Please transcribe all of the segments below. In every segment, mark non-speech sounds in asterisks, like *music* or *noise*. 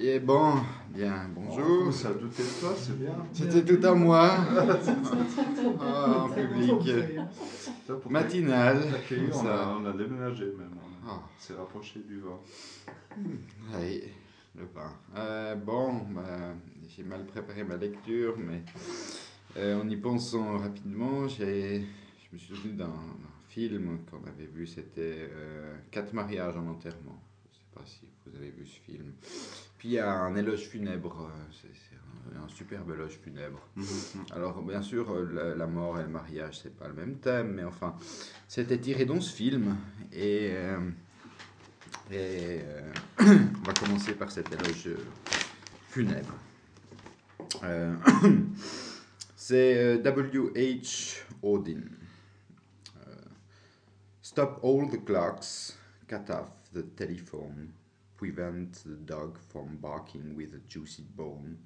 Et bon, bien, bonjour. Ça a douté de toi, c'est bien. C'était tout à moi. *laughs* Ah, en public. Ça, Matinal. on, Ça. a, on a déménagé même. On Ah. s'est rapproché du vent. Oui, le pain. Euh, bon, bah, j'ai mal préparé ma lecture, mais euh, en y pensant rapidement, j'ai, je me suis souvenu d'un, d'un film qu'on avait vu, c'était euh, Quatre mariages en enterrement. Je ne sais pas si vous avez vu ce film. Puis il y a un éloge funèbre, euh, c'est, un, un superbe éloge funèbre. Alors, bien sûr, euh, la, la mort et le mariage, c'est pas le même thème, mais enfin, c'était tiré dans ce film. Et, euh, et euh, *clears throat* on va commencer par cet éloge funèbre. Euh, *clears throat* c'est W.H. Euh, Stop all the clocks, cut off the telephone, prevent the dog from barking with a juicy bone.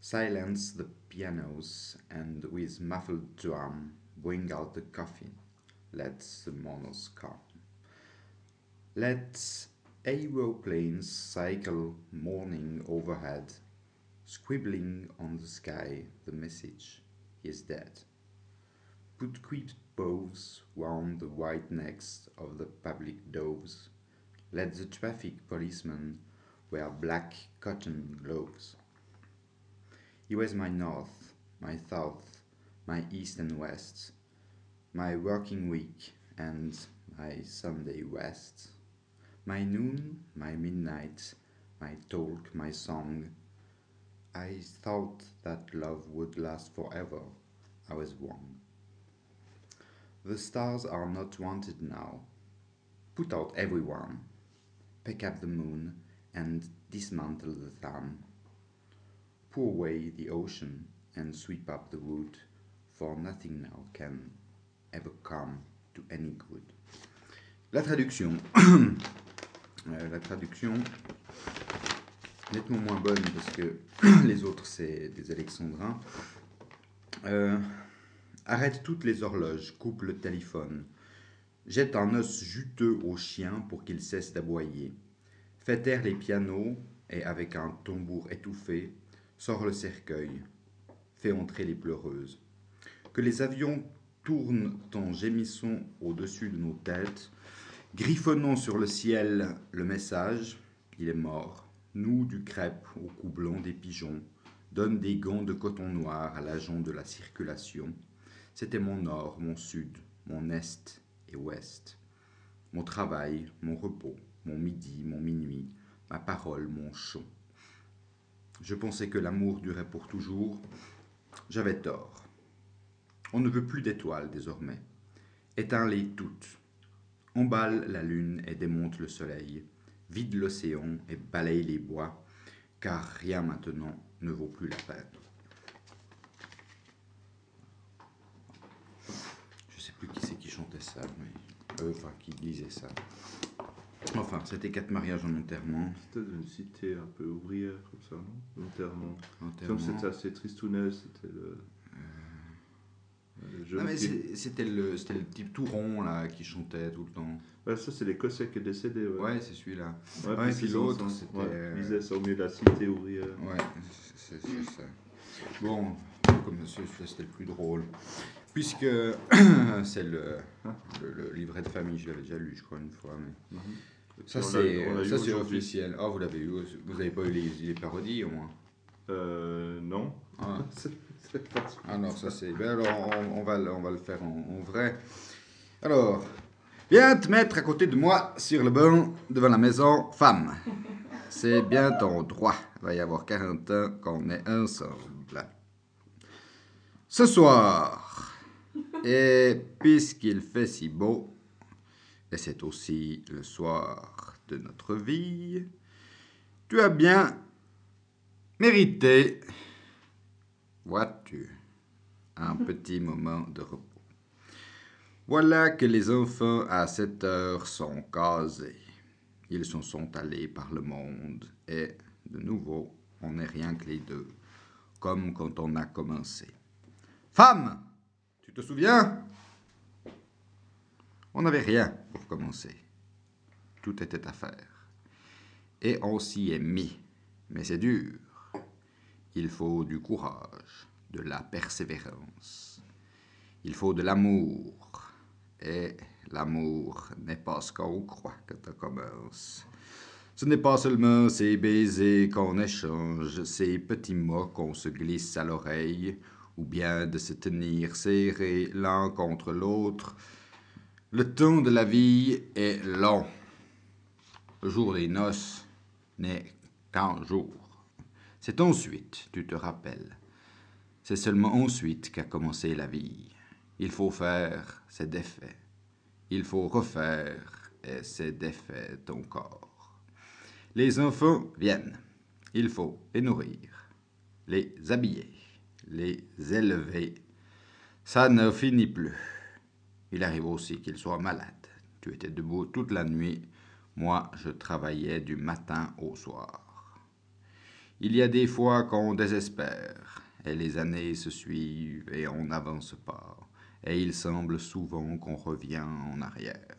Silence the pianos and with muffled drum bring out the coffin. Let the mourners come. Let aeroplanes cycle morning overhead, scribbling on the sky the message he is dead. Put quick bows round the white necks of the public doves. Let the traffic policeman wear black cotton gloves. He was my north, my south, my east and west, my working week and my Sunday rest, my noon, my midnight, my talk, my song. I thought that love would last forever. I was wrong. The stars are not wanted now. Put out everyone. Pick up the moon and dismantle the sun. Pour away the ocean and sweep up the wood, for nothing now can ever come to any good. La traduction. *clears throat* Euh, la traduction, nettement moins bonne parce que *clears throat* les autres c'est des alexandrins. Euh, arrête toutes les horloges, coupe le téléphone. Jette un os juteux au chien pour qu'il cesse d'aboyer. Fais taire les pianos et avec un tambour étouffé, sors le cercueil. Fais entrer les pleureuses. Que les avions tournent en gémissant au-dessus de nos têtes, griffonnant sur le ciel le message il est mort. Nous du crêpe au cou blanc des pigeons, donne des gants de coton noir à l'agent de la circulation. C'était mon nord, mon sud, mon est ouest. Mon travail, mon repos, mon midi, mon minuit, ma parole, mon chant. Je pensais que l'amour durait pour toujours. J'avais tort. On ne veut plus d'étoiles désormais. Éteins-les toutes. Emballe la lune et démonte le soleil. Vide l'océan et balaye les bois, car rien maintenant ne vaut plus la peine. Je sais plus qui c'est qui chantait ça, mais euh, enfin qui disait ça. Enfin, c'était quatre mariages en enterrement. C'était une cité un peu ouvrière, comme ça, non? Enterrement. enterrement. Comme c'était assez tristounet, c'était le. jeune Ah, mais qui- c'était le, c'était le type tout rond là qui chantait tout le temps. Ouais, ça, c'est l'Écossais qui est décédé. Ouais, Ouais, c'est celui-là. Ouais, puis l'autre, c'était, Ouais, euh, il disait ça au milieu de la cité ouvrière. Ouais, c'est c'est ça. Bon, comme ça, c'était le plus drôle. Puisque *clears throat* c'est le, le, le livret de famille, je l'avais déjà lu, je crois, une fois. Mais... Et puis Ça, c'est officiel. Ah, vous l'avez eu Vous n'avez pas eu les, les parodies, au moins? Euh, non. ah. *laughs* C'est- c'est pas- Ah non, ça c'est. Ben alors, on, on va, le- on va le faire en, en vrai. Alors, viens te mettre à côté de moi sur le banc devant la maison, femme. C'est bien ton droit. Il va y avoir 40 ans qu'on est ensemble. Ce soir, et puisqu'il fait si beau, et c'est aussi le soir de notre vie, tu as bien mérité Vois-tu, un petit moment de repos. Voilà que les enfants à cette heure sont casés. Ils s'en sont allés par le monde et, de nouveau, on n'est rien que les deux, comme quand on a commencé. Femme, tu te souviens? On n'avait rien pour commencer. Tout était à faire. Et on s'y est mis. mais c'est dur. Il faut du courage, de la persévérance. Il faut de l'amour. Et l'amour n'est pas ce qu'on croit quand on commence. Ce n'est pas seulement ces baisers qu'on échange, ces petits mots qu'on se glisse à l'oreille, ou bien de se tenir serrés l'un contre l'autre. Le temps de la vie est long. Le jour des noces n'est qu'un jour. C'est ensuite, tu te rappelles. C'est seulement ensuite qu'a commencé la vie. Il faut faire, c'est défait. Il faut refaire, et c'est défait ton. Les enfants viennent. Il faut les nourrir, les habiller, les élever. Ça ne finit plus. Il arrive aussi qu'ils soient malades. Tu étais debout toute la nuit. Moi, je travaillais du matin au soir. Il y a des fois qu'on désespère, et les années se suivent et on n'avance pas, et il semble souvent qu'on revient en arrière.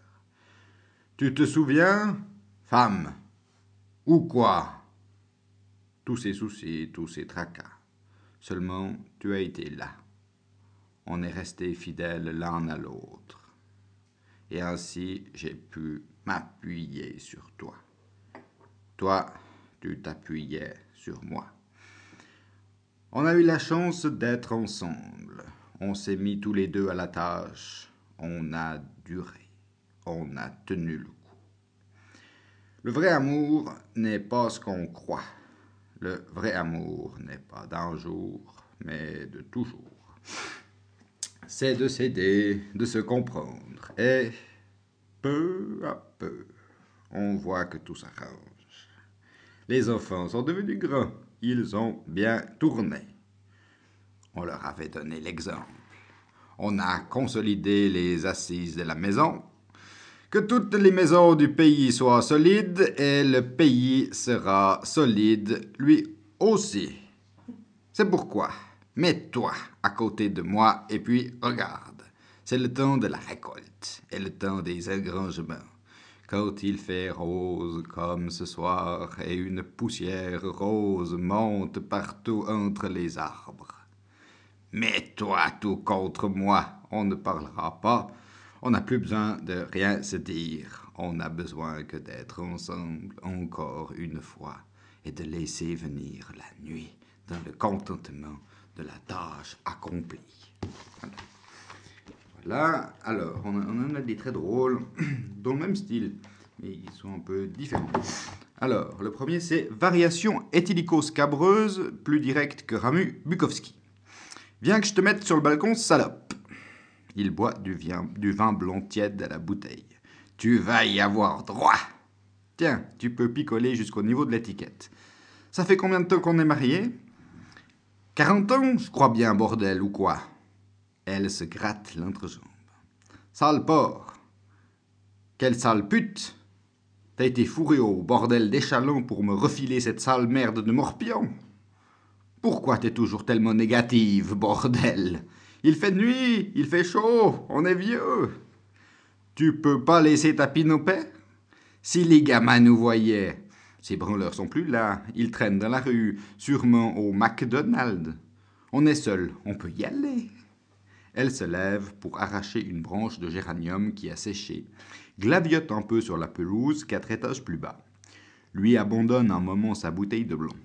Tu te souviens, femme? Ou quoi? Tous ces soucis, tous ces tracas. Seulement, tu as été là. On est resté fidèles l'un à l'autre. Et ainsi, j'ai pu m'appuyer sur toi. Toi, tu t'appuyais sur moi. On a eu la chance d'être ensemble. On s'est mis tous les deux à la tâche. On a duré. On a tenu le coup. Le vrai amour n'est pas ce qu'on croit. Le vrai amour n'est pas d'un jour, mais de toujours. C'est de s'aider, de se comprendre. Et peu à peu, on voit que tout s'arrange. Les enfants sont devenus grands. Ils ont bien tourné. On leur avait donné l'exemple. On a consolidé les assises de la maison que toutes les maisons du pays soient solides et le pays sera solide lui aussi. C'est pourquoi, mets-toi à côté de moi et puis regarde. C'est le temps de la récolte et le temps des engrangements. Quand il fait rose comme ce soir et une poussière rose monte partout entre les arbres. Mets-toi tout contre moi, on ne parlera pas on n'a plus besoin de rien se dire. On n'a besoin que d'être ensemble encore une fois et de laisser venir la nuit dans le contentement de la tâche accomplie. Voilà. Alors, on, en a des très drôles, *clears throat* dans le même style, mais ils sont un peu différents. Alors, le premier, c'est Variation éthylico-scabreuse, plus directe que Ramu Bukowski. Viens que je te mette sur le balcon, salope. Il boit du vin, du blond tiède à la bouteille. Tu vas y avoir droit. Tiens, tu peux picoler jusqu'au niveau de l'étiquette. Ça fait combien de temps qu'on est mariés? Quarante ans, je crois bien, bordel, ou quoi? Elle se gratte l'entrejambe. Sale porc Quelle sale pute T'as été fourré au bordel d'échalon pour me refiler cette sale merde de morpion Pourquoi t'es toujours tellement négative, bordel? Il fait nuit, il fait chaud, on est vieux. Tu peux pas laisser ta pinopée Si les gamins nous voyaient. Ces branleurs sont plus là, ils traînent dans la rue, sûrement au McDonald's. On est seul, on peut y aller. Elle se lève pour arracher une branche de géranium qui a séché, glaviote un peu sur la pelouse quatre étages plus bas. Lui abandonne un moment sa bouteille de blanc.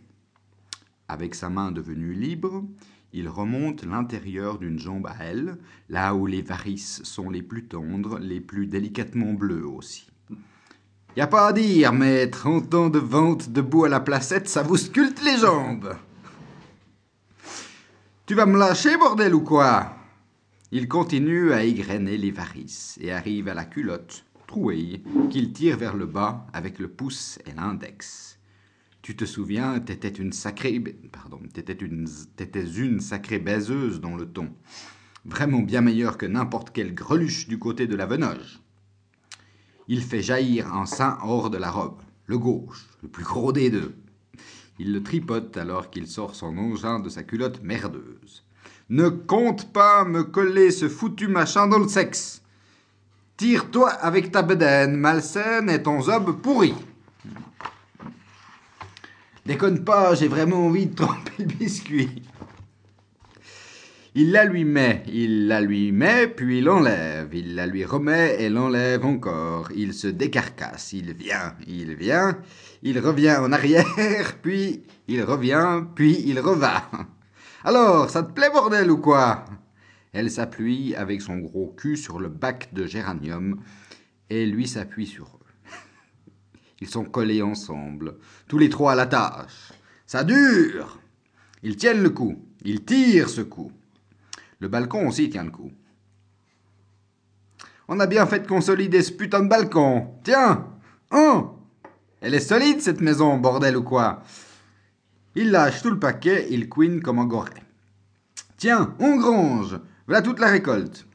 Avec sa main devenue libre, il remonte l'intérieur d'une jambe à elle, là où les varices sont les plus tendres, les plus délicatement bleues aussi. Y a pas à dire, mais 30 ans de vente debout à la placette, ça vous sculpte les jambes. Tu vas me lâcher, bordel, ou quoi? Il continue à égrener les varices et arrive à la culotte, trouée, qu'il tire vers le bas avec le pouce et l'index. Tu te souviens, t'étais une sacrée, pardon, t'étais une, sacrée baiseuse dans le ton. Vraiment bien meilleure que n'importe quelle greluche du côté de la venoge. Il fait jaillir un sein hors de la robe, le gauche, le plus gros des deux. Il le tripote alors qu'il sort son engin de sa culotte merdeuse. Ne compte pas me coller ce foutu machin dans le sexe. Tire-toi avec ta bedaine malsaine et ton zob pourri. Déconne pas, j'ai vraiment envie de tremper le biscuit. Il la lui met, il la lui met, puis l'enlève, il la lui remet et l'enlève encore. Il se décarcasse, il vient, il vient, il revient en arrière, *laughs* puis il revient, puis il reva. Alors, ça te plaît bordel ou quoi? Elle s'appuie avec son gros cul sur le bac de géranium et lui s'appuie sur. Ils sont collés ensemble, tous les trois à la tâche. Ça dure Ils tiennent le coup, ils tirent ce coup. Le balcon aussi tient le coup. On a bien fait de consolider ce putain de balcon. Tiens Hein Elle est solide cette maison, bordel ou quoi Il lâche tout le paquet, il queen comme un goret. Tiens, on grange Voilà toute la récolte.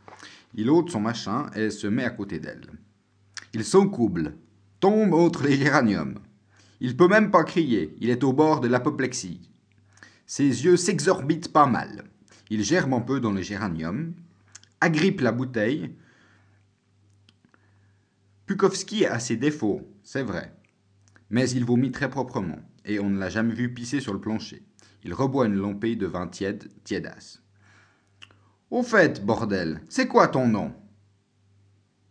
Il ôte son machin et se met à côté d'elle. Il s'encouble, tombe entre les géraniums. Il peut même pas crier, il est au bord de l'apoplexie. Ses yeux s'exorbitent pas mal. Il germe un peu dans le géranium, agrippe la bouteille. Pukowski a ses défauts, c'est vrai, mais il vomit très proprement, et on ne l'a jamais vu pisser sur le plancher. Il reboit une lampée de vin tiède, tiédasse. Au fait, bordel, c'est quoi ton nom?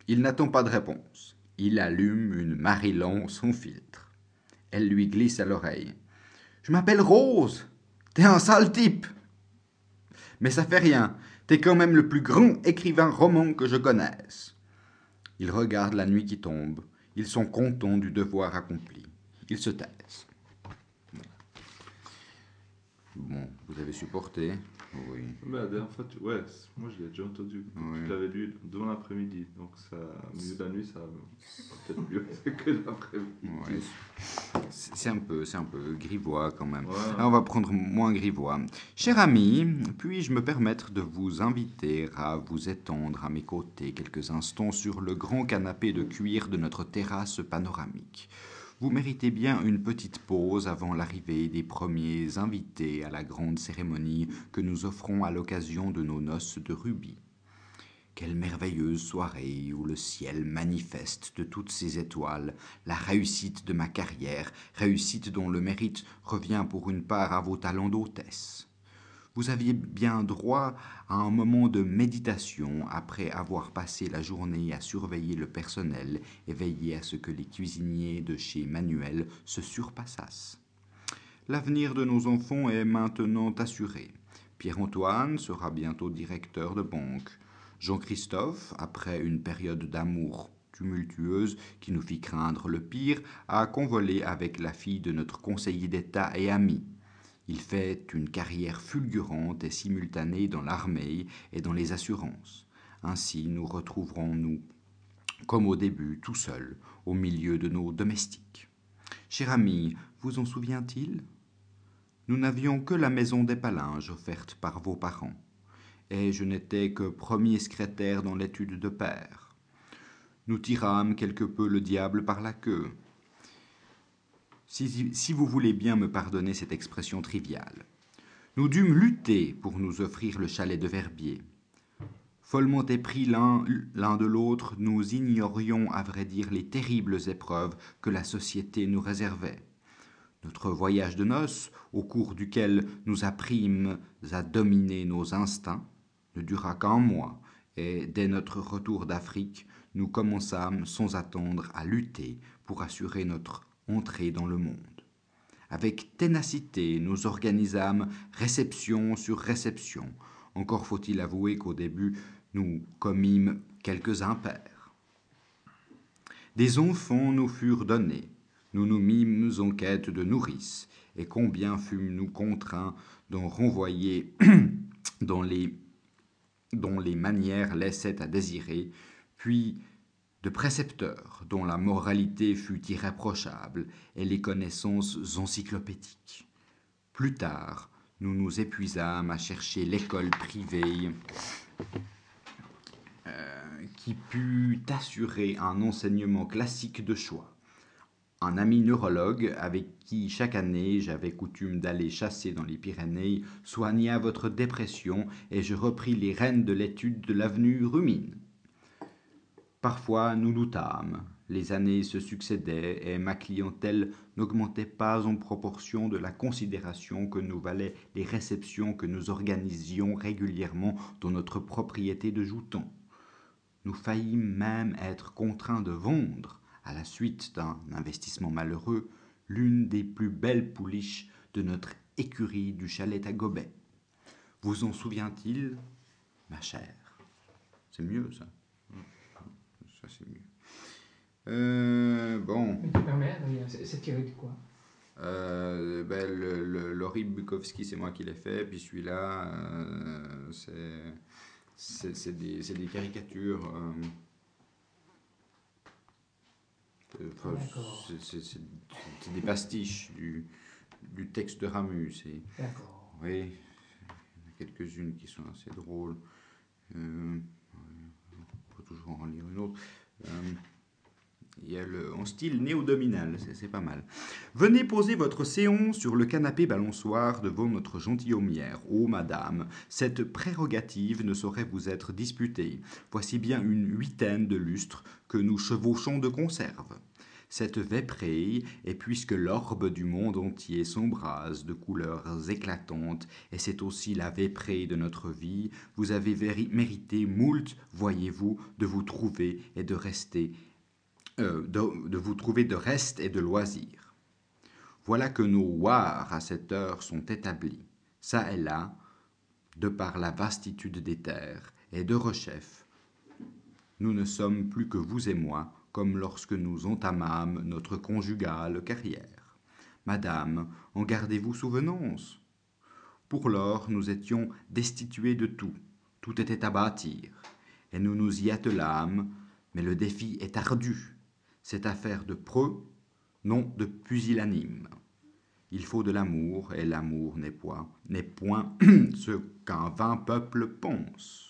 Il n'attend pas de réponse. Il allume une Marilon sans filtre. Elle lui glisse à l'oreille. Je m'appelle Rose. T'es un sale type. Mais ça fait rien, t'es quand même le plus grand écrivain roman que je connaisse. Ils regardent la nuit qui tombe, ils sont contents du devoir accompli. Ils se taisent. Bon, vous avez supporté Oui. Mais la dernière fois, tu... ouais, moi je l'ai déjà entendu. Je l'avais lu dans l'après-midi. Donc, ça, au milieu de la nuit, ça peut-être mieux *laughs* que l'après-midi. Ouais. C'est c'est un peu, c'est un peu grivois quand même. Ouais. Alors, on va prendre moins grivois. Cher ami, puis-je me permettre de vous inviter à vous étendre à mes côtés quelques instants sur le grand canapé de cuir de notre terrasse panoramique? Vous méritez bien une petite pause avant l'arrivée des premiers invités à la grande cérémonie que nous offrons à l'occasion de nos noces de rubis. Quelle merveilleuse soirée où le ciel manifeste de toutes ses étoiles la réussite de ma carrière, réussite dont le mérite revient pour une part à vos talents d'hôtesse. Vous aviez bien droit à un moment de méditation après avoir passé la journée à surveiller le personnel et veiller à ce que les cuisiniers de chez Manuel se surpassassent. L'avenir de nos enfants est maintenant assuré. Pierre-Antoine sera bientôt directeur de banque. Jean-Christophe, après une période d'amour tumultueuse qui nous fit craindre le pire, a convolé avec la fille de notre conseiller d'État et ami. Il fait une carrière fulgurante et simultanée dans l'armée et dans les assurances. Ainsi nous retrouverons-nous, comme au début, tout seuls, au milieu de nos domestiques. Cher ami, vous en souvient-il? Nous n'avions que la maison des Palinges offerte par vos parents et je n'étais que premier secrétaire dans l'étude de père. Nous tirâmes quelque peu le diable par la queue. Si, vous voulez bien me pardonner cette expression triviale. Nous dûmes lutter pour nous offrir le chalet de Verbier. Follement épris l'un l'un de l'autre, nous ignorions à vrai dire les terribles épreuves que la société nous réservait. Notre voyage de noces, au cours duquel nous apprîmes à dominer nos instincts, ne dura qu'un mois, et dès notre retour d'Afrique, nous commençâmes sans attendre à lutter pour assurer notre entrée dans le monde. Avec ténacité, nous organisâmes réception sur réception. Encore faut-il avouer qu'au début, nous commîmes quelques impairs. Des enfants nous furent donnés. Nous nous mîmes en quête de nourrices, et combien fûmes-nous contraints d'en renvoyer *clears throat* dans les dont les manières laissaient à désirer, puis de précepteurs dont la moralité fut irréprochable et les connaissances encyclopédiques. Plus tard, nous nous épuisâmes à chercher l'école privée euh, qui put assurer un enseignement classique de choix. Un ami neurologue avec qui chaque année j'avais coutume d'aller chasser dans les Pyrénées soigna votre dépression et je repris les rênes de l'étude de l'avenue Rumine. Parfois nous doutâmes, Les années se succédaient et ma clientèle n'augmentait pas en proportion de la considération que nous valaient les réceptions que nous organisions régulièrement dans notre propriété de Jouton. Nous faillîmes même être contraints de vendre, à la suite d'un investissement malheureux, l'une des plus belles pouliches de notre écurie du chalet à Gobet. Vous en souvient-il, ma chère? C'est mieux ça. C'est mieux. Euh, bon. Mais tu permets, c'est tiré de quoi? Euh, ben, le, le, Laurie Bukowski, c'est moi qui l'ai fait. Puis celui-là, euh, c'est, c'est, c'est des, c'est des caricatures. euh, enfin, D'accord. c'est, des pastiches du, du texte de Ramus. Et, D'accord. oui, il y en a quelques-unes qui sont assez drôles. On peut toujours en lire une autre. Euh, il y a le, en style néo-dominal, c'est, pas mal. Venez poser votre séance sur le canapé balançoire devant notre gentilhommière. Ô madame, cette prérogative ne saurait vous être disputée. Voici bien une huitaine de lustres que nous chevauchons de conserve. Cette véprée, et puisque l'orbe du monde entier s'embrase de couleurs éclatantes, et c'est aussi la véprée de notre vie, vous avez mérité moult, voyez-vous, de vous trouver et de rester, euh, de, vous trouver de reste et de loisir. Voilà que nos wars à cette heure sont établis, ça et là, de par la vastitude des terres, et de rechef, nous ne sommes plus que vous et moi, comme lorsque nous entamâmes notre conjugale carrière. Madame, en gardez-vous souvenance Pour lors, nous étions destitués de tout, tout était à bâtir, et nous nous y attelâmes, mais le défi est ardu. C'est affaire de preux, non de pusillanime. Il faut de l'amour, et l'amour n'est point, n'est point *clears throat* ce qu'un vain peuple pense.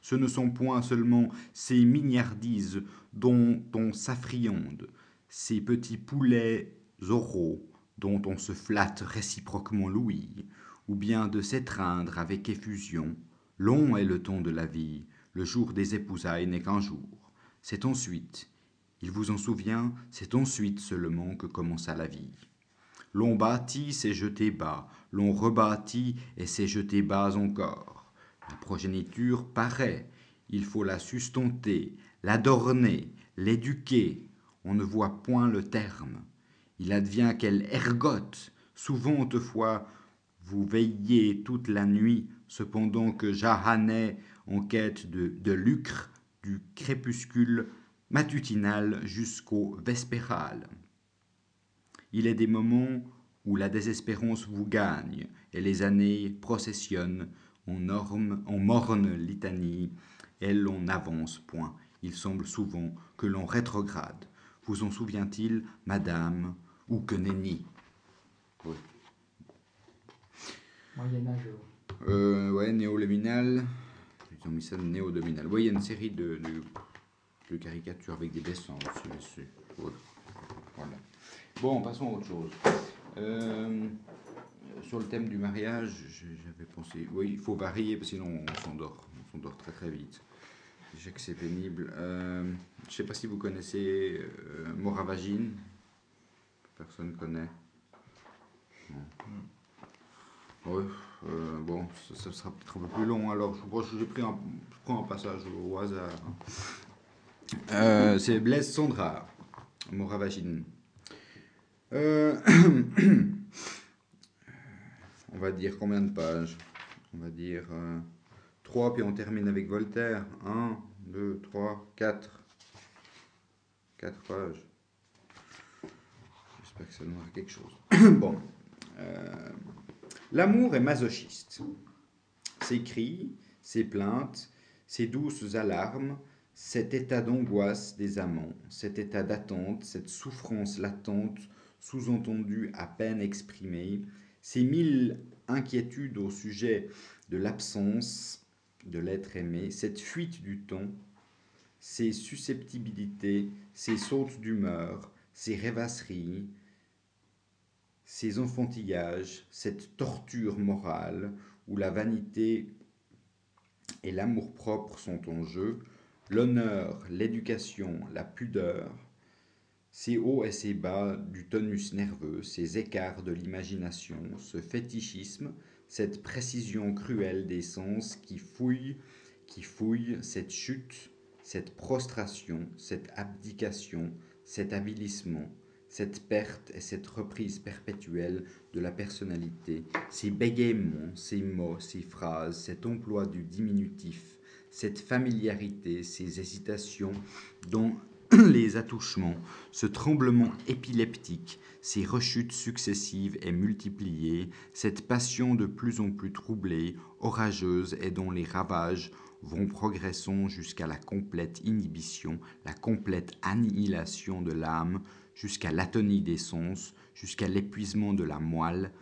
Ce ne sont point seulement ces mignardises dont on s'affriande, ces petits poulets oraux dont on se flatte réciproquement l'ouïe, ou bien de s'étreindre avec effusion. Long est le temps de la vie, le jour des épousailles n'est qu'un jour. C'est ensuite, il vous en souvient, c'est ensuite seulement que commença la vie. L'on bâtit, s'est jeté bas, l'on rebâtit et s'est jeté bas encore. La progéniture paraît, il faut la sustenter, l'adorner, l'éduquer. On ne voit point le terme. Il advient qu'elle ergote. Souvent, autrefois, vous veillez toute la nuit, cependant que Jahanet, en quête de, de lucre, du crépuscule matutinal jusqu'au vespéral. Il est des moments où la désespérance vous gagne et les années processionnent en morne litanie et l'on n'avance point. Il semble souvent que l'on rétrograde. Vous en souvient-il, madame, ou que nenni? Oui. Moyen-Âge. Euh, ouais, néo-luminal. Ils ont mis ça néo-dominal. Oui, il y a une série de, de, de caricatures avec des dessins dessus. Voilà. Bon, passons à autre chose. Euh, sur le thème du mariage, j'avais pensé. Oui, il faut varier parce que sinon on s'endort. On s'endort très très vite. Je que c'est pénible. Euh, je ne sais pas si vous connaissez euh, Moravagine. Personne connaît. Non. Ouais, euh, bon, ça, sera peut-être un peu plus long. Alors, je, j'ai pris un, prends un passage au hasard. Euh, c'est Blaise Sandra, Moravagine. *clears throat* Euh, on va dire combien de pages On va dire 3, puis on termine avec Voltaire. 1, 2, 3, 4. 4 pages. J'espère que ça donnera quelque chose. *coughs* bon. Euh, L'amour est masochiste. Ses cris, ses plaintes, ses douces alarmes, cet état d'angoisse des amants, cet état d'attente, cette souffrance latente, sous-entendue à peine exprimée, ces mille inquiétudes au sujet de l'absence de l'être aimé, cette fuite du temps, ces susceptibilités, ces sautes d'humeur, ces rêvasseries, ces enfantillages, cette torture morale où la vanité et l'amour-propre sont en jeu, l'honneur, l'éducation, la pudeur, Ces hauts et ces bas du tonus nerveux, ces écarts de l'imagination, ce fétichisme, cette précision cruelle des sens qui fouille, qui fouille, cette chute, cette prostration, cette abdication, cet avilissement, cette perte et cette reprise perpétuelle de la personnalité, ces bégaiements, ces mots, ces phrases, cet emploi du diminutif, cette familiarité, ces hésitations dont *clears throat* les attouchements, ce tremblement épileptique, ces rechutes successives et multipliées, cette passion de plus en plus troublée, orageuse et dont les ravages vont progressant jusqu'à la complète inhibition, la complète annihilation de l'âme, jusqu'à l'atonie des sens, jusqu'à l'épuisement de la moelle,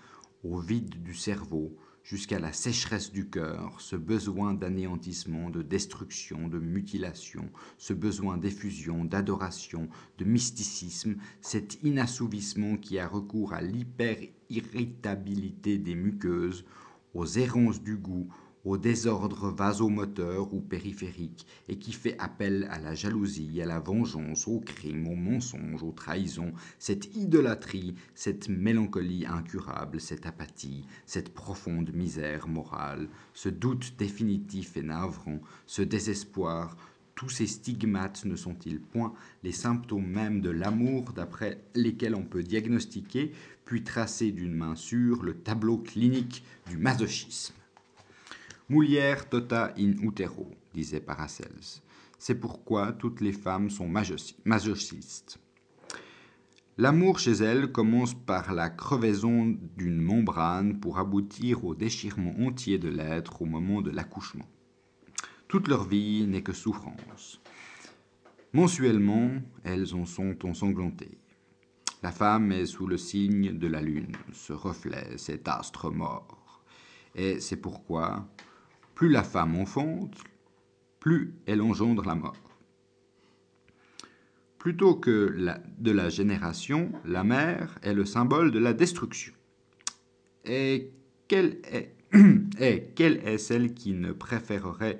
au vide du cerveau, jusqu'à la sécheresse du cœur, ce besoin d'anéantissement, de destruction, de mutilation, ce besoin d'effusion, d'adoration, de mysticisme, cet inassouvissement qui a recours à l'hyper-irritabilité des muqueuses, aux errances du goût, au désordre vasomoteur ou périphérique, et qui fait appel à la jalousie, à la vengeance, au crime, au mensonge, aux trahisons, cette idolâtrie, cette mélancolie incurable, cette apathie, cette profonde misère morale, ce doute définitif et navrant, ce désespoir, tous ces stigmates ne sont-ils point les symptômes même de l'amour d'après lesquels on peut diagnostiquer, puis tracer d'une main sûre le tableau clinique du masochisme? Mulier tota in utero, disait Paracelse. C'est pourquoi toutes les femmes sont masochistes. L'amour chez elles commence par la crevaison d'une membrane pour aboutir au déchirement entier de l'être au moment de l'accouchement. Toute leur vie n'est que souffrance. Mensuellement, elles en sont ensanglantées. La femme est sous le signe de la lune, ce reflet, cet astre mort. Et c'est pourquoi, plus la femme enfante, plus elle engendre la mort. Plutôt que de la génération, la mère est le symbole de la destruction. *clears throat* Et quelle est, celle qui ne préférerait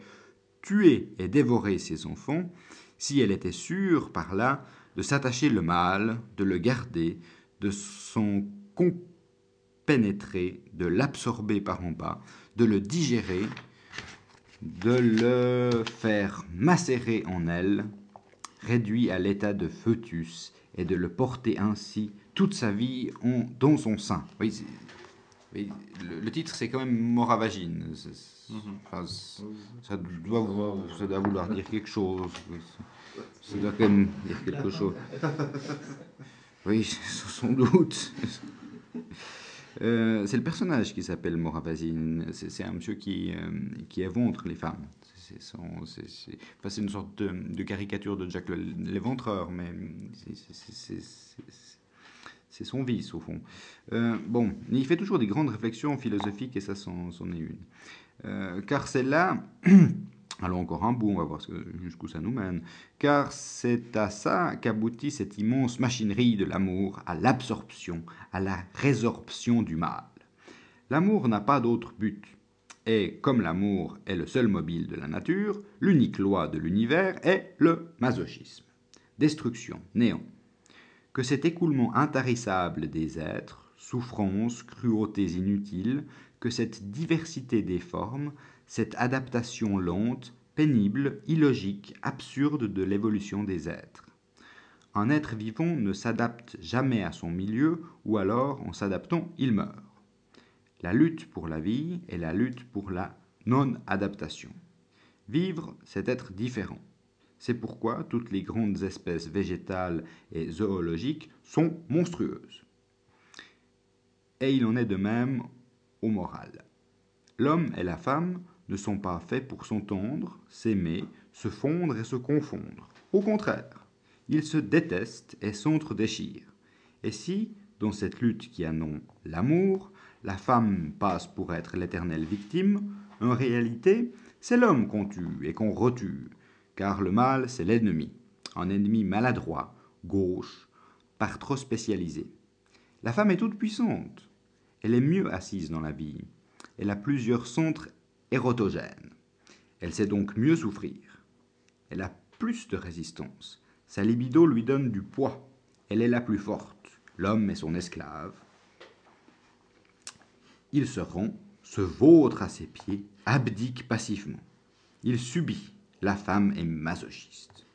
tuer et dévorer ses enfants si elle était sûre par là de s'attacher le mal, de le garder, de son compénétrer, de l'absorber par en bas, de le digérer de le faire macérer en elle, réduit à l'état de fœtus, et de le porter ainsi toute sa vie en, dans son sein. Oui, le, titre, c'est quand même Moravagine. Mhm. ça, doit, ça doit vouloir *laughs* dire quelque chose. Ça doit quand même dire quelque chose. Oui, *laughs* sans doute. Euh, c'est le personnage qui s'appelle Moravazine. C'est un monsieur qui, euh, qui éventre les femmes. C'est une sorte de, caricature de Jack l'éventreur, mais c'est son vice au fond. Euh, bon, il fait toujours des grandes réflexions philosophiques et ça, c'en est une. car celle-là. *clears throat* Allons encore un bout, on va voir jusqu'où ça nous mène. Car c'est à ça qu'aboutit cette immense machinerie de l'amour, à l'absorption, à la résorption du mal. L'amour n'a pas d'autre but. Et comme l'amour est le seul mobile de la nature, l'unique loi de l'univers est le masochisme. Destruction, néant. Que cet écoulement intarissable des êtres, souffrances, cruautés inutiles, que cette diversité des formes, cette adaptation lente, pénible, illogique, absurde de l'évolution des êtres. Un être vivant ne s'adapte jamais à son milieu, ou alors, en s'adaptant, il meurt. La lutte pour la vie est la lutte pour la non-adaptation. Vivre, c'est être différent. C'est pourquoi toutes les grandes espèces végétales et zoologiques sont monstrueuses. Et il en est de même au moral. L'homme et la femme ne sont pas faits pour s'entendre, s'aimer, se fondre et se confondre. Au contraire, ils se détestent et s'entre-déchirent. Et si, dans cette lutte qui a nom l'amour, la femme passe pour être l'éternelle victime, en réalité, c'est l'homme qu'on tue et qu'on retue, car le mal, c'est l'ennemi, un ennemi maladroit, gauche, par trop spécialisé. La femme est toute puissante, elle est mieux assise dans la vie, elle a plusieurs centres érotogène. Elle sait donc mieux souffrir. Elle a plus de résistance. Sa libido lui donne du poids. Elle est la plus forte. L'homme est son esclave. Il se rend, se vautre à ses pieds, abdique passivement. Il subit. La femme est masochiste.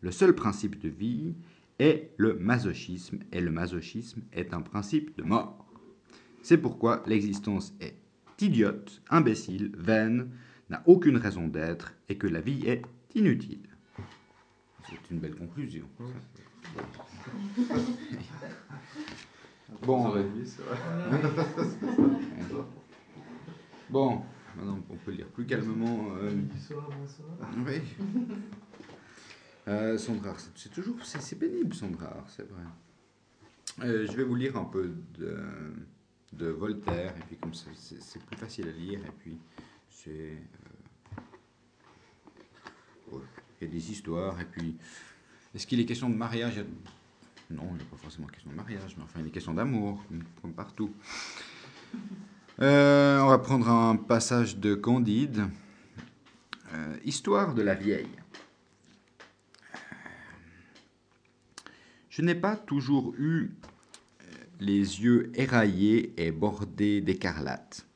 Le seul principe de vie est le masochisme, et le masochisme est un principe de mort. C'est pourquoi l'existence est idiote, imbécile, vaine, n'a aucune raison d'être, et que la vie est inutile. C'est une belle conclusion. Bon, *laughs* Bon, maintenant on peut lire plus calmement. euh, Bonsoir, bonsoir. Oui. Euh, Sandra, c'est- c'est toujours c'est c'est pénible Sandra, c'est vrai. Euh, je vais vous lire un peu de, de Voltaire et puis comme ça c'est plus facile à lire et puis c'est euh, il y a des histoires et puis est-ce qu'il est question de mariage? A- Non, il n'est pas forcément question de mariage, mais enfin il est question d'amour comme- partout. Euh, on va prendre un passage de Candide. Euh, histoire de la vieille. Je n'ai pas toujours eu euh, les yeux éraillés et bordés d'écarlate.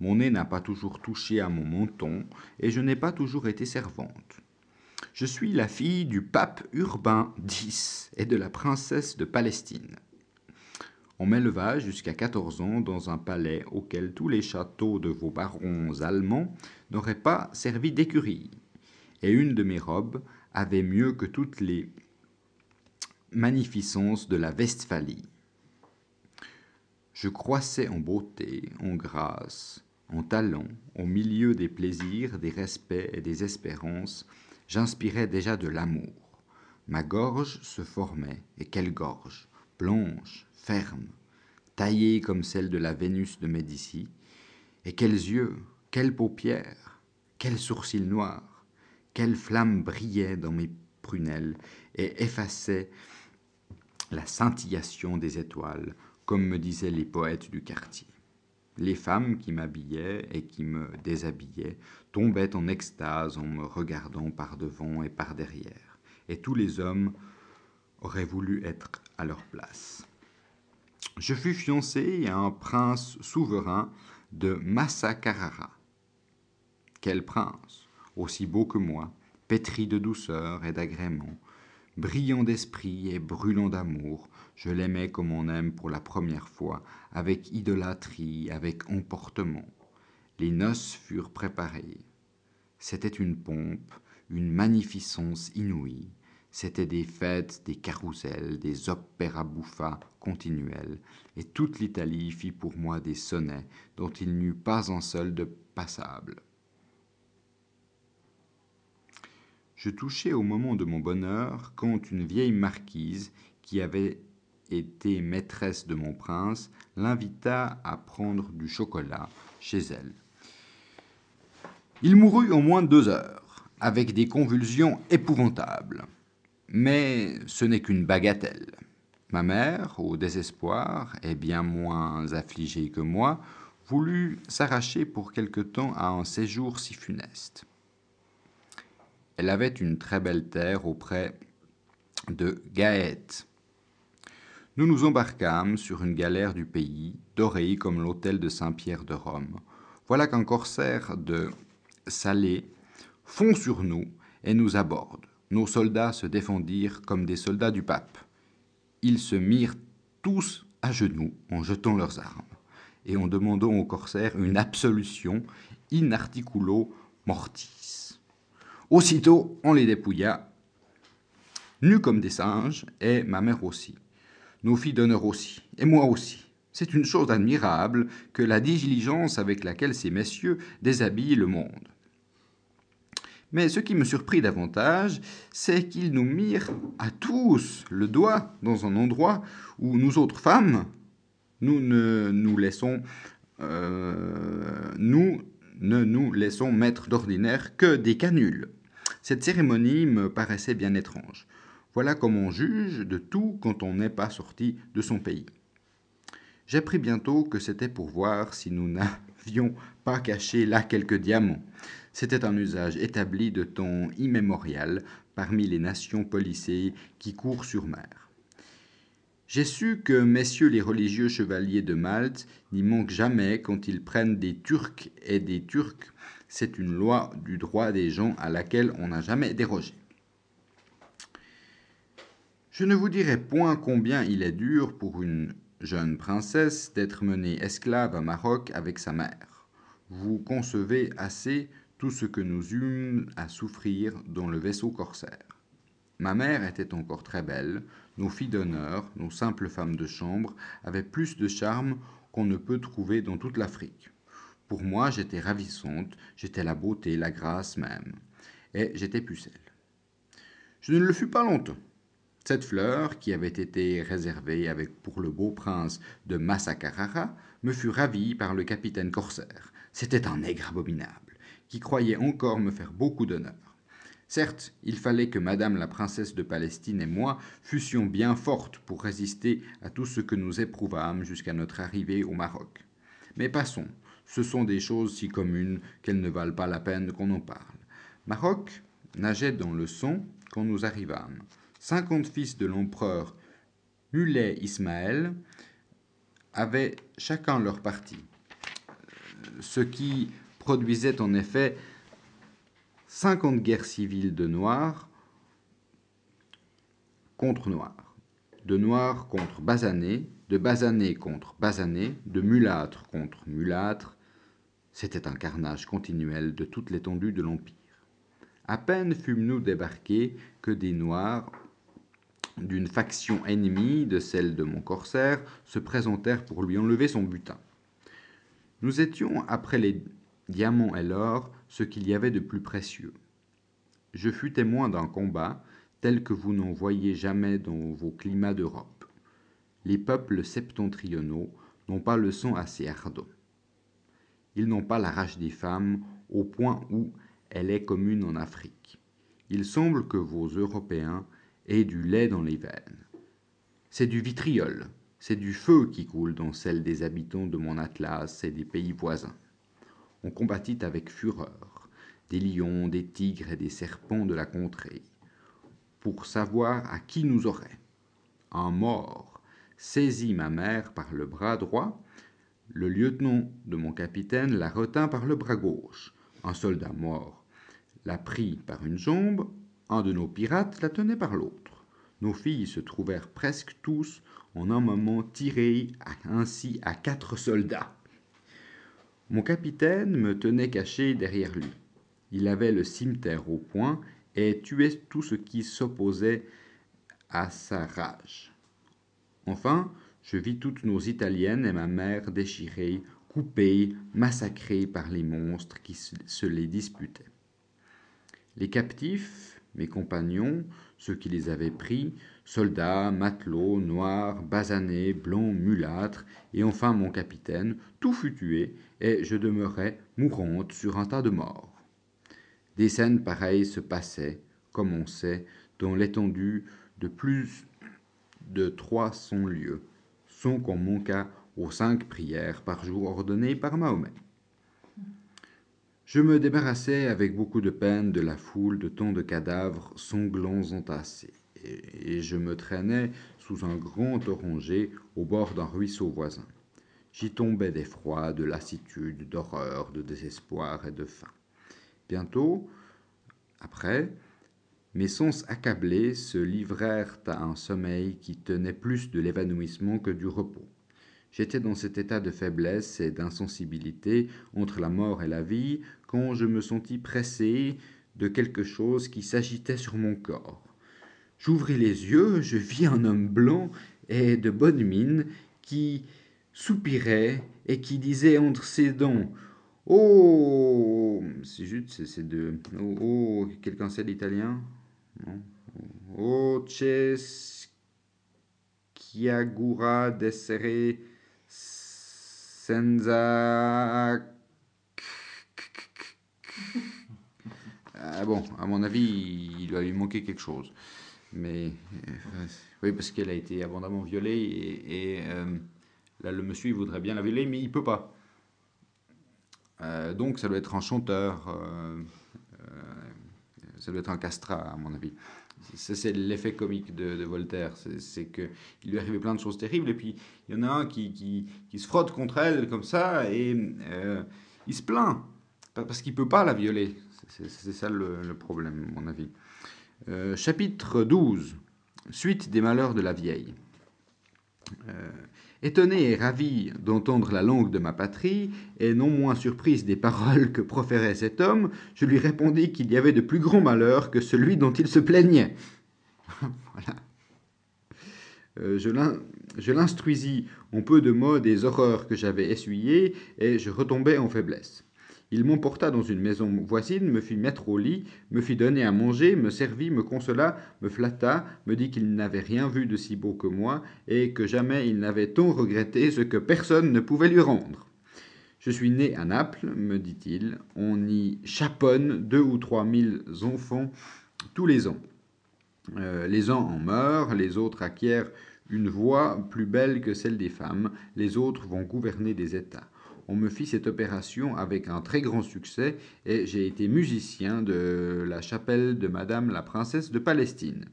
Mon nez n'a pas toujours touché à mon menton et je n'ai pas toujours été servante. Je suis la fille du pape Urbain X et de la princesse de Palestine. On m'éleva jusqu'à 14 ans dans un palais auquel tous les châteaux de vos barons allemands n'auraient pas servi d'écurie. Et une de mes robes avait mieux que toutes les magnificences de la Westphalie. Je croissais en beauté, en grâce, en talent, au milieu des plaisirs, des respects et des espérances, j'inspirais déjà de l'amour. Ma gorge se formait, et quelle gorge? Blanche, ferme, taillée comme celle de la Vénus de Médicis, et quels yeux, quelles paupières, quels sourcils noirs, quelle flamme brillait dans mes prunelles et effaçait la scintillation des étoiles, comme me disaient les poètes du quartier. Les femmes qui m'habillaient et qui me déshabillaient tombaient en extase en me regardant par devant et par derrière, et tous les hommes auraient voulu être à leur place. Je fus fiancé à un prince souverain de Massa Carrara. Quel prince, aussi beau que moi, pétri de douceur et d'agrément, brillant d'esprit et brûlant d'amour, je l'aimais comme on aime pour la première fois, avec idolâtrie, avec emportement. Les noces furent préparées. C'était une pompe, une magnificence inouïe. C'était des fêtes, des carousels, des opéras bouffas continuels, et toute l'Italie fit pour moi des sonnets dont il n'y eut pas un seul de passable. Je touchais au moment de mon bonheur quand une vieille marquise, qui avait été maîtresse de mon prince, l'invita à prendre du chocolat chez elle. Il mourut en moins de deux heures, avec des convulsions épouvantables. Mais ce n'est qu'une bagatelle. Ma mère, au désespoir, et bien moins affligée que moi, voulut s'arracher pour quelque temps à un séjour si funeste. Elle avait une très belle terre auprès de Gaète. Nous nous embarquâmes sur une galère du pays, dorée comme l'hôtel de Saint-Pierre de Rome. Voilà qu'un corsaire de Salé fond sur nous et nous aborde. Nos soldats se défendirent comme des soldats du pape. Ils se mirent tous à genoux en jetant leurs armes et en demandant au corsaire une absolution in articulo mortis. Aussitôt, on les dépouilla, nus comme des singes, et ma mère aussi. Nos filles d'honneur aussi, et moi aussi. C'est une chose admirable que la diligence avec laquelle ces messieurs déshabillent le monde. Mais ce qui me surprit davantage, c'est qu'ils nous mirent à tous le doigt dans un endroit où nous autres femmes, nous ne nous laissons, euh, nous ne nous laissons mettre d'ordinaire que des canules. Cette cérémonie me paraissait bien étrange. Voilà comme on juge de tout quand on n'est pas sorti de son pays. J'appris bientôt que c'était pour voir si nous n'avions pas caché là quelques diamants. C'était un usage établi de temps immémorial parmi les nations policées qui courent sur mer. J'ai su que messieurs les religieux chevaliers de Malte n'y manquent jamais quand ils prennent des Turcs et des Turcs. C'est une loi du droit des gens à laquelle on n'a jamais dérogé. Je ne vous dirai point combien il est dur pour une jeune princesse d'être menée esclave à Maroc avec sa mère. Vous concevez assez tout ce que nous eûmes à souffrir dans le vaisseau corsaire. Ma mère était encore très belle, nos filles d'honneur, nos simples femmes de chambre, avaient plus de charme qu'on ne peut trouver dans toute l'Afrique. Pour moi, j'étais ravissante, j'étais la beauté, la grâce même, et j'étais pucelle. Je ne le fus pas longtemps. Cette fleur, qui avait été réservée avec pour le beau prince de Massacarara, me fut ravie par le capitaine corsaire. C'était un nègre abominable, qui croyait encore me faire beaucoup d'honneur. Certes, il fallait que Madame la princesse de Palestine et moi fussions bien fortes pour résister à tout ce que nous éprouvâmes jusqu'à notre arrivée au Maroc. Mais passons, ce sont des choses si communes qu'elles ne valent pas la peine qu'on en parle. Maroc nageait dans le sang quand nous arrivâmes cinquante fils de l'empereur Muley Ismaël avaient chacun leur parti, ce qui produisait en effet cinquante guerres civiles de Noirs contre Noirs, de Noirs contre Basanés, de Basanés contre Basanés, de Mulâtres contre Mulâtres. C'était un carnage continuel de toute l'étendue de l'Empire. À peine fûmes-nous débarqués que des Noirs d'une faction ennemie de celle de mon corsaire se présentèrent pour lui enlever son butin. Nous étions, après les diamants et l'or, ce qu'il y avait de plus précieux. Je fus témoin d'un combat tel que vous n'en voyez jamais dans vos climats d'Europe. Les peuples septentrionaux n'ont pas le sang assez ardent. Ils n'ont pas la rage des femmes au point où elle est commune en Afrique. Il semble que vos Européens et du lait dans les veines. C'est du vitriol, c'est du feu qui coule dans celle des habitants de mon Atlas et des pays voisins. On combattit avec fureur des lions, des tigres et des serpents de la contrée, pour savoir à qui nous aurait. Un mort saisit ma mère par le bras droit, le lieutenant de mon capitaine la retint par le bras gauche. Un soldat mort la prit par une jambe, un de nos pirates la tenait par l'autre. Nos filles se trouvèrent presque tous en un moment tirées ainsi à quatre soldats. Mon capitaine me tenait caché derrière lui. Il avait le cimeterre au poing et tuait tout ce qui s'opposait à sa rage. Enfin, je vis toutes nos Italiennes et ma mère déchirées, coupées, massacrées par les monstres qui se les disputaient. Les captifs mes compagnons, ceux qui les avaient pris, soldats, matelots, noirs, basanés, blonds, mulâtres, et enfin mon capitaine, tout fut tué, et je demeurai mourante sur un tas de morts. Des scènes pareilles se passaient, comme on sait, dans l'étendue de plus de trois cents lieues, sans qu'on manquât aux cinq prières par jour ordonnées par Mahomet. Je me débarrassai avec beaucoup de peine de la foule de tant de cadavres sanglants entassés, et je me traînais sous un grand oranger au bord d'un ruisseau voisin. J'y tombais d'effroi, de lassitude, d'horreur, de désespoir et de faim. Bientôt, après, mes sens accablés se livrèrent à un sommeil qui tenait plus de l'évanouissement que du repos. J'étais dans cet état de faiblesse et d'insensibilité entre la mort et la vie quand je me sentis pressé de quelque chose qui s'agitait sur mon corps. J'ouvris les yeux, je vis un homme blanc et de bonne mine qui soupirait et qui disait entre ses dents Oh C'est juste, c'est de. Oh, oh quelqu'un sait l'italien? Non Oh, Chiagura d'essere senza ah bon, à mon avis, il doit lui manquer quelque chose. Mais euh, oui, parce qu'elle a été abondamment violée et, euh, là, le monsieur il voudrait bien la violer, mais il peut pas. Euh, donc, ça doit être un chanteur, ça doit être un castrat, à mon avis. C'est l'effet comique de, Voltaire. C'est- C'est qu'il lui arrivait plein de choses terribles. Et puis, il y en a un qui, se frotte contre elle comme ça et euh, il se plaint. Pa- Parce qu'il peut pas la violer. C'est- ça le, le problème, à mon avis. Euh, chapitre 12. Suite des malheurs de la vieille. Euh, étonnée et ravie d'entendre la langue de ma patrie, et non moins surprise des paroles que proférait cet homme, je lui répondis qu'il y avait de plus grands malheurs que celui dont il se plaignait. *laughs* voilà. Euh, je l'instruisis en peu de mots des horreurs que j'avais essuyées, et je retombai en faiblesse. Il m'emporta dans une maison voisine, me fit mettre au lit, me fit donner à manger, me servit, me consola, me flatta, me dit qu'il n'avait rien vu de si beau que moi, et que jamais il n'avait tant regretté ce que personne ne pouvait lui rendre. Je suis né à Naples, me dit-il, on y chaponne deux ou trois mille enfants tous les ans. Euh, les uns en meurent, les autres acquièrent une voix plus belle que celle des femmes, les autres vont gouverner des États. On me fit cette opération avec un très grand succès et j'ai été musicien de la chapelle de Madame la princesse de Palestine.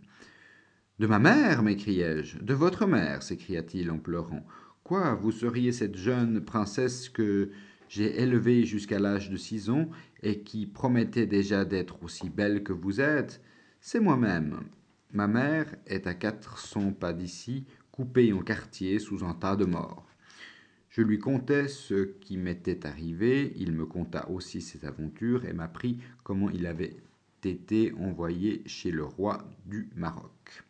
De ma mère, m'écriai-je. De votre mère, s'écria-t-il en pleurant. Quoi, vous seriez cette jeune princesse que j'ai élevée jusqu'à l'âge de six ans et qui promettait déjà d'être aussi belle que vous êtes? C'est moi-même. Ma mère est à quatre cents pas d'ici, coupée en quartiers sous un tas de morts. Je lui contai ce qui m'était arrivé, il me conta aussi ses aventures et m'apprit comment il avait été envoyé chez le roi du Maroc.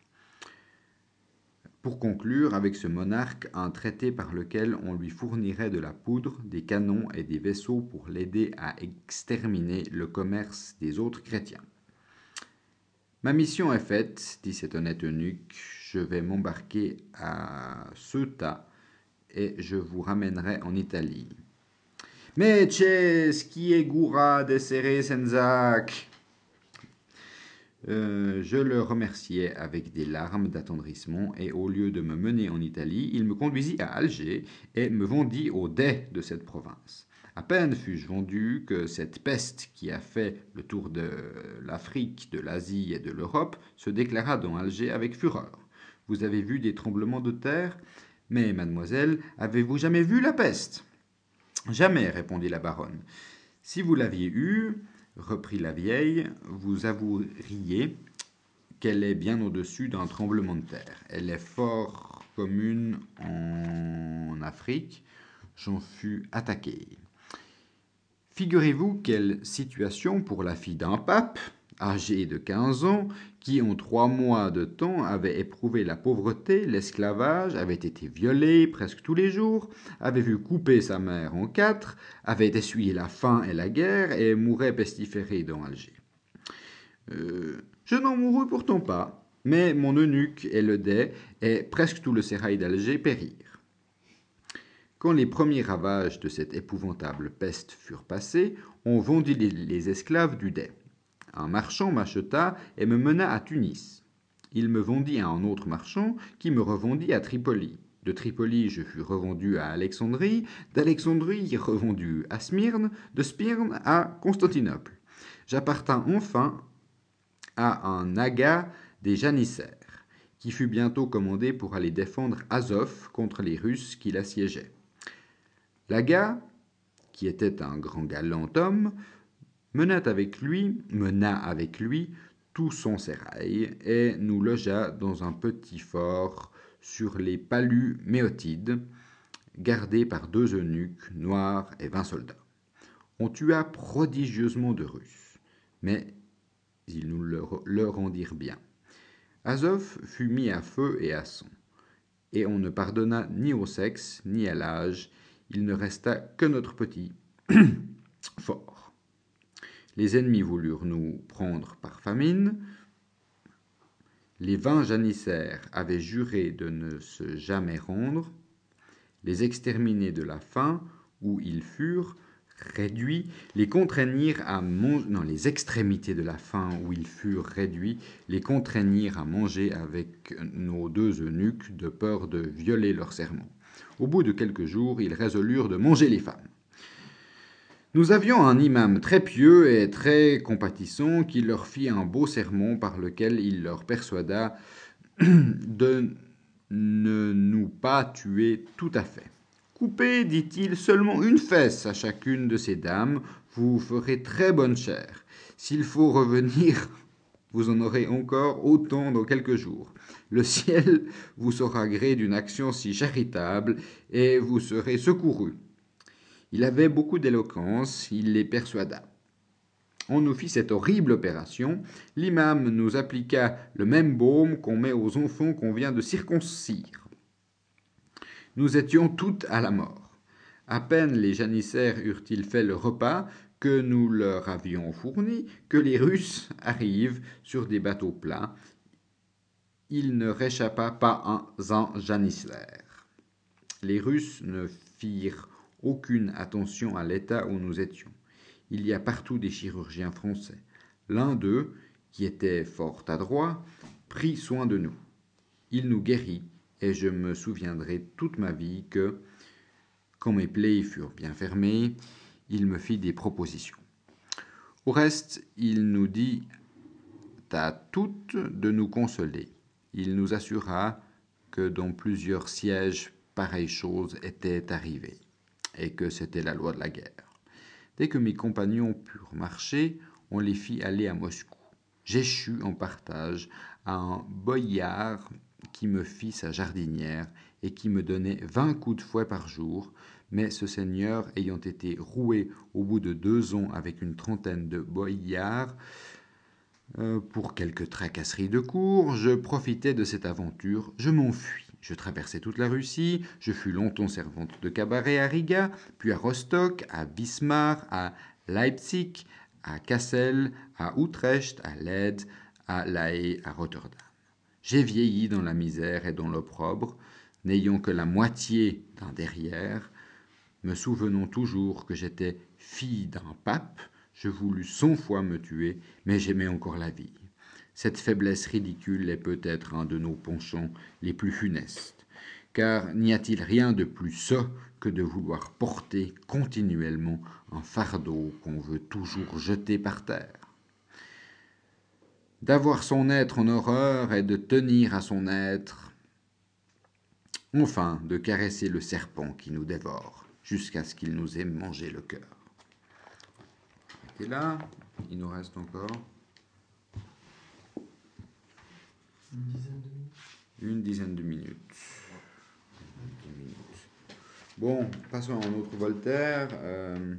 Pour conclure avec ce monarque un traité par lequel on lui fournirait de la poudre, des canons et des vaisseaux pour l'aider à exterminer le commerce des autres chrétiens. Ma mission est faite, dit cet honnête eunuque, je vais m'embarquer à Ceuta et je vous ramènerai en Italie. Mais qui est goura de serre senzac Euh, je le remerciai avec des larmes d'attendrissement et au lieu de me mener en Italie, il me conduisit à Alger et me vendit au dais de cette province. À peine fus-je vendu que cette peste qui a fait le tour de l'Afrique, de l'Asie et de l'Europe se déclara dans Alger avec fureur. Vous avez vu des tremblements de terre? Mais, mademoiselle, avez-vous jamais vu la peste? Jamais, répondit la baronne. Si vous l'aviez eue, reprit la vieille, vous avoueriez qu'elle est bien au-dessus d'un tremblement de terre. Elle est fort commune en Afrique. J'en fus attaqué. Figurez-vous quelle situation pour la fille d'un pape, âgée de 15 ans, qui en trois mois de temps avait éprouvé la pauvreté, l'esclavage, avait été violée presque tous les jours, avait vu couper sa mère en quatre, avait essuyé la faim et la guerre et mourait pestiférée dans Alger. Euh, je n'en mourus pourtant pas, mais mon eunuque et le dais et presque tout le sérail d'Alger périrent. Quand les premiers ravages de cette épouvantable peste furent passés, on vendit les, les esclaves du dais. Un marchand m'acheta et me mena à Tunis. Il me vendit à un autre marchand qui me revendit à Tripoli. De Tripoli, je fus revendu à Alexandrie, d'Alexandrie revendu à Smyrne, de Smyrne à Constantinople. J'appartins enfin à un aga des janissaires, qui fut bientôt commandé pour aller défendre Azov contre les Russes qui l'assiégeaient. L'aga, qui était un grand galant homme, mena avec lui, mena avec lui tout son sérail et nous logea dans un petit fort sur les palus méotides, gardé par deux eunuques noirs et vingt soldats. On tua prodigieusement de Russes, mais ils nous le, rendirent bien. Azov fut mis à feu et à sang, et on ne pardonna ni au sexe ni à l'âge, il ne resta que notre petit *coughs* fort. Les ennemis voulurent nous prendre par famine. Les vingt janissaires avaient juré de ne se jamais rendre. Les exterminés de la faim, où ils furent réduits, les contraignirent à manger. Les extrémités de la faim, où ils furent réduits, les contraignirent à manger avec nos deux eunuques, de peur de violer leur serment. Au bout de quelques jours, ils résolurent de manger les femmes. Nous avions un imam très pieux et très compatissant qui leur fit un beau sermon par lequel il leur persuada *clears throat* de ne nous pas tuer tout à fait. Coupez, dit-il, seulement une fesse à chacune de ces dames, vous ferez très bonne chère. S'il faut revenir, *laughs* vous en aurez encore autant dans quelques jours. Le ciel *laughs* vous saura gré d'une action si charitable, et vous serez secourus. Il avait beaucoup d'éloquence, il les persuada. On nous fit cette horrible opération. L'imam nous appliqua le même baume qu'on met aux enfants qu'on vient de circoncire. Nous étions toutes à la mort. À peine les janissaires eurent-ils fait le repas que nous leur avions fourni, que les Russes arrivent sur des bateaux plats. Il ne réchappa pas un, un janissaire. Les Russes ne firent aucune attention à l'état où nous étions. Il y a partout des chirurgiens français. L'un d'eux, qui était fort adroit, prit soin de nous. Il nous guérit, et je me souviendrai toute ma vie que, quand mes plaies furent bien fermées, il me fit des propositions. Au reste, il nous dit à toutes de nous consoler. Il nous assura que dans plusieurs sièges pareilles choses étaient arrivées et que c'était la loi de la guerre. Dès que mes compagnons purent marcher, on les fit aller à Moscou. J'échus en partage à un boyard qui me fit sa jardinière et qui me donnait vingt coups de fouet par jour, mais ce seigneur ayant été roué au bout de deux ans avec une trentaine de boyards, euh, pour quelques tracasseries de cour, je profitai de cette aventure, je m'enfuis. Je traversai toute la Russie, je fus longtemps servante de cabaret à Riga, puis à Rostock, à Wismar, à Leipzig, à Kassel, à Utrecht, à Leyde, à La Haye, à Rotterdam. J'ai vieilli dans la misère et dans l'opprobre, n'ayant que la moitié d'un derrière, me souvenant toujours que j'étais fille d'un pape, je voulus cent fois me tuer, mais j'aimais encore la vie. Cette faiblesse ridicule est peut-être un de nos penchants les plus funestes, car n'y a-t-il rien de plus sot que de vouloir porter continuellement un fardeau qu'on veut toujours jeter par terre? D'avoir son être en horreur et de tenir à son être, enfin de caresser le serpent qui nous dévore jusqu'à ce qu'il nous ait mangé le cœur. Et là, il nous reste encore Une dizaine de minutes. une dizaine de minutes. Dix. Bon, passons à un autre Voltaire. Euh,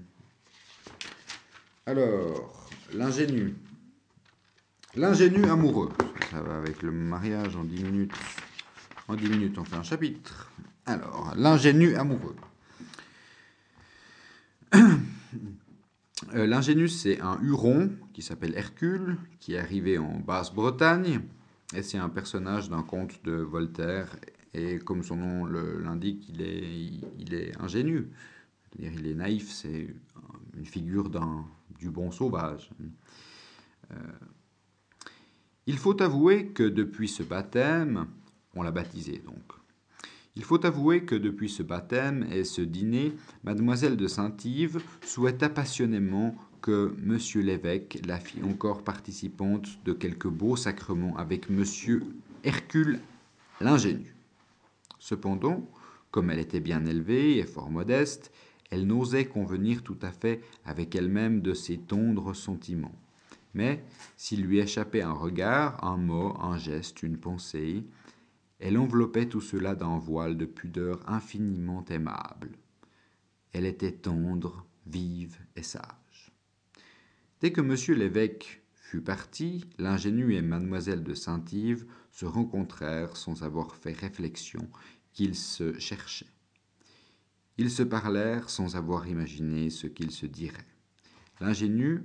alors, l'ingénu. L'ingénu amoureux. Ça va avec le mariage en 10 minutes. En 10 minutes, on fait un chapitre. Alors, l'ingénu amoureux. Euh, L'ingénu, c'est un Huron qui s'appelle Hercule, qui est arrivé en Basse-Bretagne. Et c'est un personnage d'un conte de Voltaire. Et comme son nom l'indique, il est, ingénu. Il est naïf, c'est une figure du bon sauvage. Euh, il faut avouer que depuis ce baptême, on l'a baptisé donc, il faut avouer que depuis ce baptême et ce dîner, mademoiselle de Saint-Yves souhaita passionnément que monsieur l'évêque la fit encore participante de quelques beaux sacrements avec monsieur Hercule l'ingénu. Cependant, comme elle était bien élevée et fort modeste, elle n'osait convenir tout à fait avec elle-même de ses tendres sentiments. Mais s'il lui échappait un regard, un mot, un geste, une pensée, elle enveloppait tout cela d'un voile de pudeur infiniment aimable. Elle était tendre, vive et sage. Dès que monsieur l'évêque fut parti, l'ingénu et mademoiselle de Saint-Yves se rencontrèrent sans avoir fait réflexion qu'ils se cherchaient. Ils se parlèrent sans avoir imaginé ce qu'ils se diraient. L'ingénu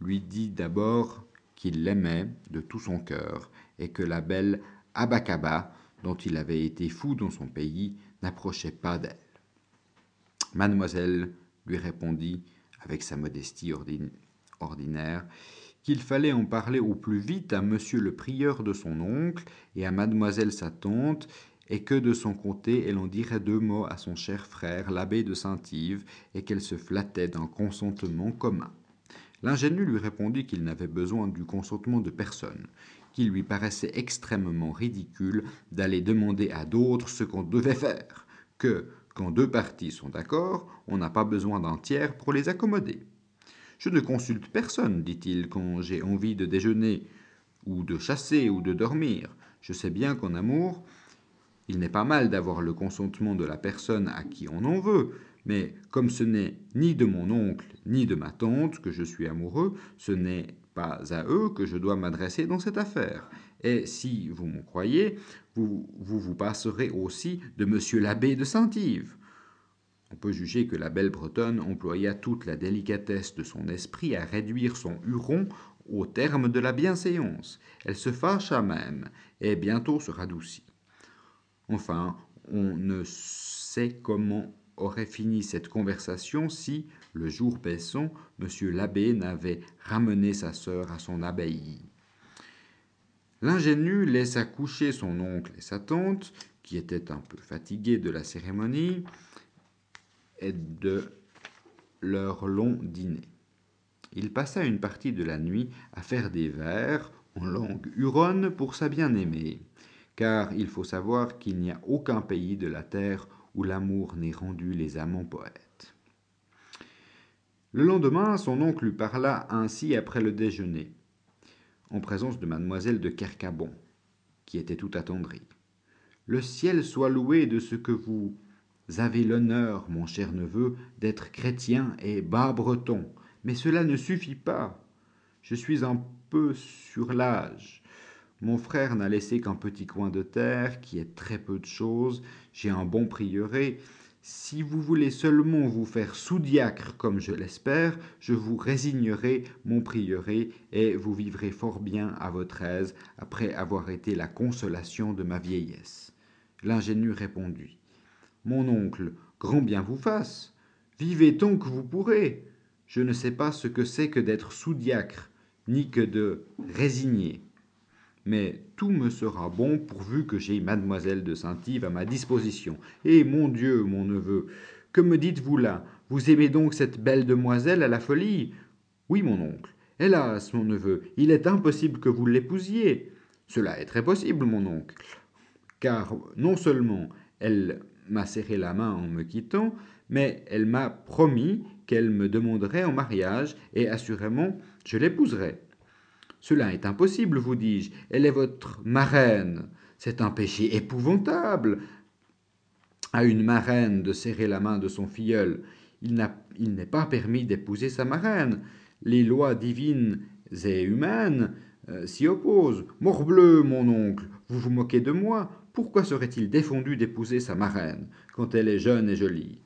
lui dit d'abord qu'il l'aimait de tout son cœur et que la belle Abacaba, dont il avait été fou dans son pays, n'approchait pas d'elle. Mademoiselle lui répondit, avec sa modestie ordin- ordinaire, qu'il fallait en parler au plus vite à monsieur le prieur de son oncle et à mademoiselle sa tante, et que de son côté elle en dirait deux mots à son cher frère, l'abbé de Saint-Yves, et qu'elle se flattait d'un consentement commun. L'ingénu lui répondit qu'il n'avait besoin du consentement de personne, qu'il lui paraissait extrêmement ridicule d'aller demander à d'autres ce qu'on devait faire, que, quand deux parties sont d'accord, on n'a pas besoin d'un tiers pour les accommoder. Je ne consulte personne, dit-il, quand j'ai envie de déjeuner, ou de chasser, ou de dormir. Je sais bien qu'en amour, il n'est pas mal d'avoir le consentement de la personne à qui on en veut, mais comme ce n'est ni de mon oncle ni de ma tante que je suis amoureux, ce n'est pas à eux que je dois m'adresser dans cette affaire. Et si vous m'en croyez, vous, vous vous passerez aussi de monsieur l'abbé de Saint-Yves. On peut juger que la belle Bretonne employa toute la délicatesse de son esprit à réduire son huron au terme de la bienséance. Elle se fâcha même, et bientôt se radoucit. Enfin, on ne sait comment aurait fini cette conversation si, le jour baissant, monsieur l'abbé n'avait ramené sa sœur à son abbaye. L'ingénu laissa coucher son oncle et sa tante, qui étaient un peu fatigués de la cérémonie et de leur long dîner. Il passa une partie de la nuit à faire des vers en langue huronne pour sa bien-aimée, car il faut savoir qu'il n'y a aucun pays de la terre où l'amour n'ait rendu les amants poètes. Le lendemain, son oncle lui parla ainsi après le déjeuner, en présence de mademoiselle de Kercabon, qui était tout attendrie. Le ciel soit loué de ce que vous avez l'honneur, mon cher neveu, d'être chrétien et bas breton, mais cela ne suffit pas. Je suis un peu sur l'âge. Mon frère n'a laissé qu'un petit coin de terre, qui est très peu de choses. J'ai un bon prieuré. Si vous voulez seulement vous faire sous-diacre, comme je l'espère, je vous résignerai mon prieuré et vous vivrez fort bien à votre aise après avoir été la consolation de ma vieillesse. L'ingénu répondit. Mon oncle, grand bien vous fasse. Vivez tant que vous pourrez. Je ne sais pas ce que c'est que d'être sous-diacre, ni que de résigner. Mais tout me sera bon pourvu que j'ai mademoiselle de Saint-Yves à ma disposition. Et mon Dieu, mon neveu, que me dites-vous là? Vous aimez donc cette belle demoiselle à la folie? Oui, mon oncle. Hélas, mon neveu, il est impossible que vous l'épousiez. Cela est très possible, mon oncle. Car non seulement elle m'a serré la main en me quittant, mais elle m'a promis qu'elle me demanderait en mariage, et assurément je l'épouserai. Cela est impossible, vous dis-je. Elle est votre marraine. C'est un péché épouvantable à une marraine de serrer la main de son filleul. Il n'est pas permis d'épouser sa marraine. Les lois divines et humaines euh, s'y opposent. Morbleu, mon oncle, vous vous moquez de moi. Pourquoi serait-il défendu d'épouser sa marraine quand elle est jeune et jolie?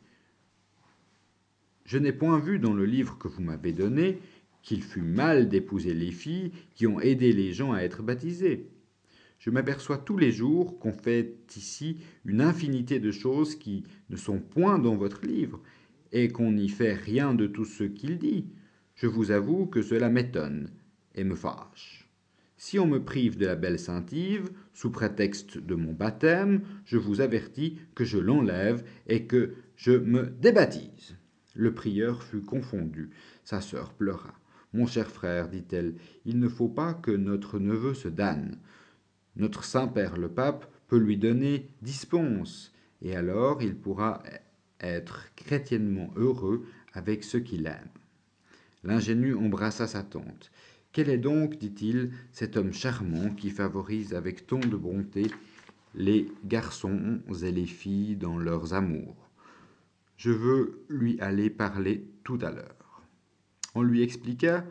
Je n'ai point vu dans le livre que vous m'avez donné qu'il fût mal d'épouser les filles qui ont aidé les gens à être baptisés. Je m'aperçois tous les jours qu'on fait ici une infinité de choses qui ne sont point dans votre livre, et qu'on n'y fait rien de tout ce qu'il dit. Je vous avoue que cela m'étonne et me fâche. Si on me prive de la belle Saint-Yves, sous prétexte de mon baptême, je vous avertis que je l'enlève et que je me débaptise. Le prieur fut confondu. Sa sœur pleura. Mon cher frère, dit-elle, il ne faut pas que notre neveu se damne. Notre Saint-Père le Pape peut lui donner dispense, et alors il pourra être chrétiennement heureux avec ceux qu'il aime. L'ingénu embrassa sa tante. Quel est donc, dit-il, cet homme charmant qui favorise avec tant de bonté les garçons et les filles dans leurs amours? Je veux lui aller parler tout à l'heure on lui expliqua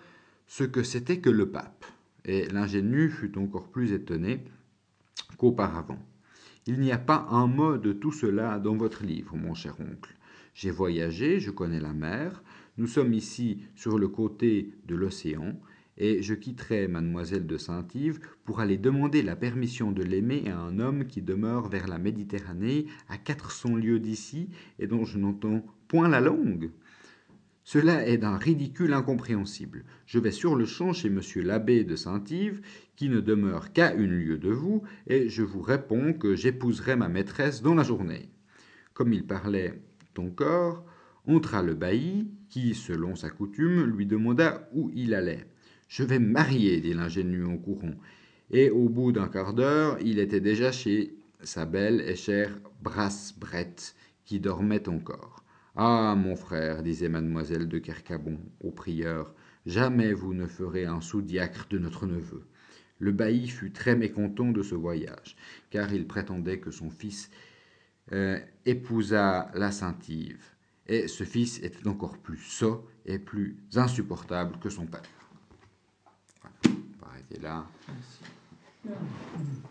ce que c'était que le pape, et l'ingénu fut encore plus étonné qu'auparavant. Il n'y a pas un mot de tout cela dans votre livre, mon cher oncle. J'ai voyagé, je connais la mer, nous sommes ici sur le côté de l'océan, et je quitterai mademoiselle de Saint-Yves pour aller demander la permission de l'aimer à un homme qui demeure vers la Méditerranée, à quatre cents lieues d'ici, et dont je n'entends point la langue. Cela est d'un ridicule incompréhensible. Je vais sur le champ chez monsieur l'abbé de Saint-Yves, qui ne demeure qu'à une lieue de vous, et je vous réponds que j'épouserai ma maîtresse dans la journée. Comme il parlait encore, entra le bailli, qui, selon sa coutume, lui demanda où il allait. Je vais me marier, dit l'ingénu en courant, et au bout d'un quart d'heure, il était déjà chez sa belle et chère Brasse-Brette, qui dormait encore. Ah, mon frère, disait mademoiselle de Kercabon au prieur, jamais vous ne ferez un sous-diacre de notre neveu. Le bailli fut très mécontent de ce voyage, car il prétendait que son fils euh, épousa la Saint-Yves, et ce fils était encore plus sot et plus insupportable que son père. Arrêter là. Merci.